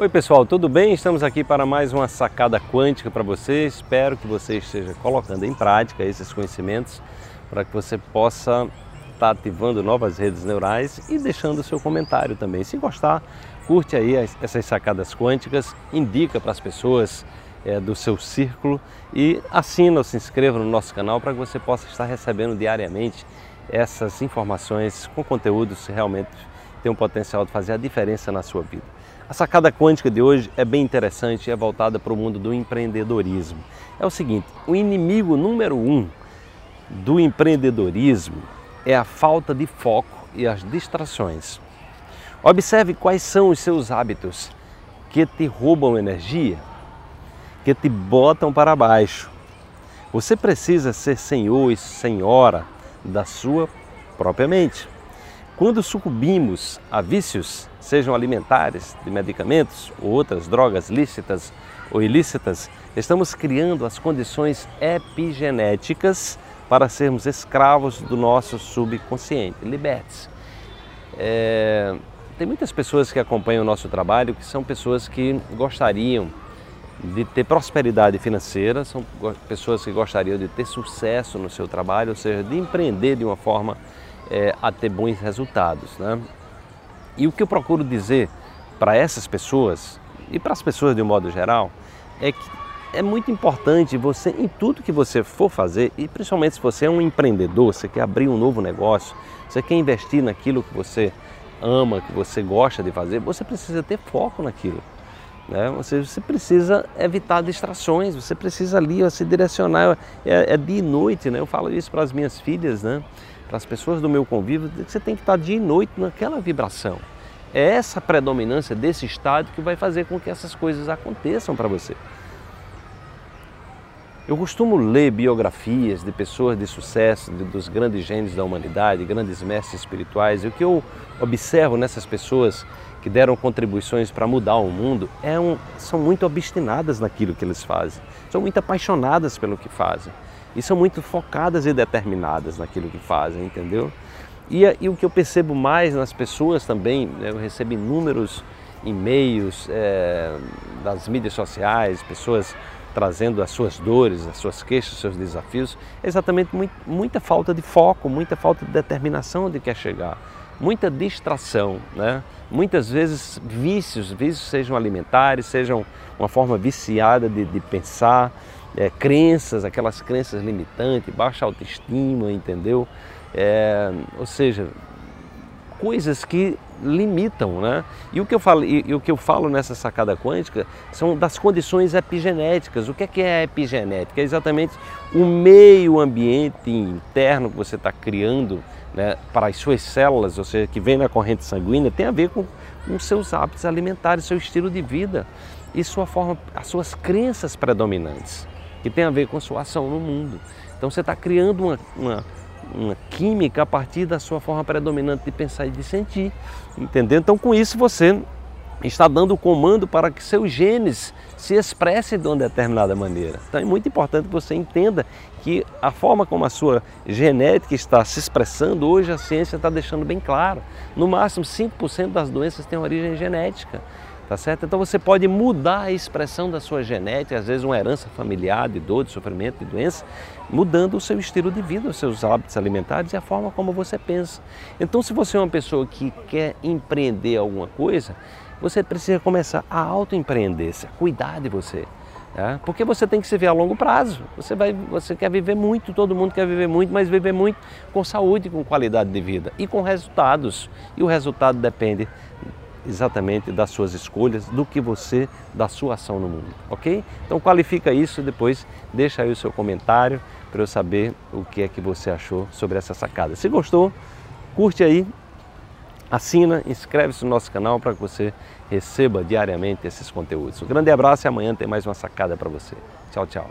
Oi pessoal, tudo bem? Estamos aqui para mais uma sacada quântica para você. Espero que você esteja colocando em prática esses conhecimentos para que você possa estar ativando novas redes neurais e deixando o seu comentário também. Se gostar, curte aí essas sacadas quânticas, indica para as pessoas é, do seu círculo e assina ou se inscreva no nosso canal para que você possa estar recebendo diariamente essas informações com conteúdos que realmente tem um potencial de fazer a diferença na sua vida. A sacada quântica de hoje é bem interessante e é voltada para o mundo do empreendedorismo. É o seguinte: o inimigo número um do empreendedorismo é a falta de foco e as distrações. Observe quais são os seus hábitos que te roubam energia, que te botam para baixo. Você precisa ser senhor e senhora da sua própria mente. Quando sucumbimos a vícios, sejam alimentares, de medicamentos ou outras drogas lícitas ou ilícitas, estamos criando as condições epigenéticas para sermos escravos do nosso subconsciente. Liberte-se. É, tem muitas pessoas que acompanham o nosso trabalho que são pessoas que gostariam de ter prosperidade financeira, são pessoas que gostariam de ter sucesso no seu trabalho, ou seja, de empreender de uma forma é, a ter bons resultados. Né? E o que eu procuro dizer para essas pessoas e para as pessoas de um modo geral é que é muito importante você, em tudo que você for fazer, e principalmente se você é um empreendedor, você quer abrir um novo negócio, você quer investir naquilo que você ama, que você gosta de fazer, você precisa ter foco naquilo. Né? Você, você precisa evitar distrações, você precisa ali se direcionar, é, é dia e noite, né? eu falo isso para as minhas filhas, né? Para as pessoas do meu convívio, você tem que estar dia e noite naquela vibração. É essa predominância desse estado que vai fazer com que essas coisas aconteçam para você. Eu costumo ler biografias de pessoas de sucesso, de, dos grandes gênios da humanidade, grandes mestres espirituais, e o que eu observo nessas pessoas que deram contribuições para mudar o mundo é um, são muito obstinadas naquilo que eles fazem, são muito apaixonadas pelo que fazem e são muito focadas e determinadas naquilo que fazem, entendeu? E, e o que eu percebo mais nas pessoas também, né, eu recebo inúmeros e-mails é, das mídias sociais, pessoas trazendo as suas dores, as suas queixas, os seus desafios, é exatamente muito, muita falta de foco, muita falta de determinação de quer chegar, muita distração, né? muitas vezes vícios, vícios sejam alimentares, sejam uma forma viciada de, de pensar, é, crenças, aquelas crenças limitantes, baixa autoestima, entendeu? É, ou seja, coisas que limitam, né? E o que eu falo, e, e, o que eu falo nessa sacada quântica são das condições epigenéticas. O que é que é epigenética? É exatamente o meio ambiente interno que você está criando né, para as suas células, ou seja, que vem na corrente sanguínea, tem a ver com os seus hábitos alimentares, seu estilo de vida e sua forma, as suas crenças predominantes que tem a ver com sua ação no mundo. Então você está criando uma, uma, uma, química a partir da sua forma predominante de pensar e de sentir, entendeu? Então com isso você está dando o comando para que seus genes se expressem de uma determinada maneira. Então é muito importante que você entenda que a forma como a sua genética está se expressando, hoje a ciência está deixando bem claro. No máximo 5% das doenças têm origem genética tá certo? Então você pode mudar a expressão da sua genética, às vezes uma herança familiar de dor, de sofrimento, de doença, mudando o seu estilo de vida, os seus hábitos alimentares e a forma como você pensa. Então se você é uma pessoa que quer empreender alguma coisa, você precisa começar a autoempreender-se, a cuidar de você. Tá? Porque você tem que se ver a longo prazo. Você, vai, você quer viver muito, todo mundo quer viver muito, mas viver muito com saúde, com qualidade de vida e com resultados. E o resultado depende exatamente das suas escolhas, do que você, da sua ação no mundo, ok? Então qualifica isso depois deixa aí o seu comentário para eu saber o que é que você achou sobre essa sacada. Se gostou, curte aí, assina, inscreve-se no nosso canal para que você receba diariamente esses conteúdos. Um grande abraço e amanhã tem mais uma sacada para você. Tchau, tchau.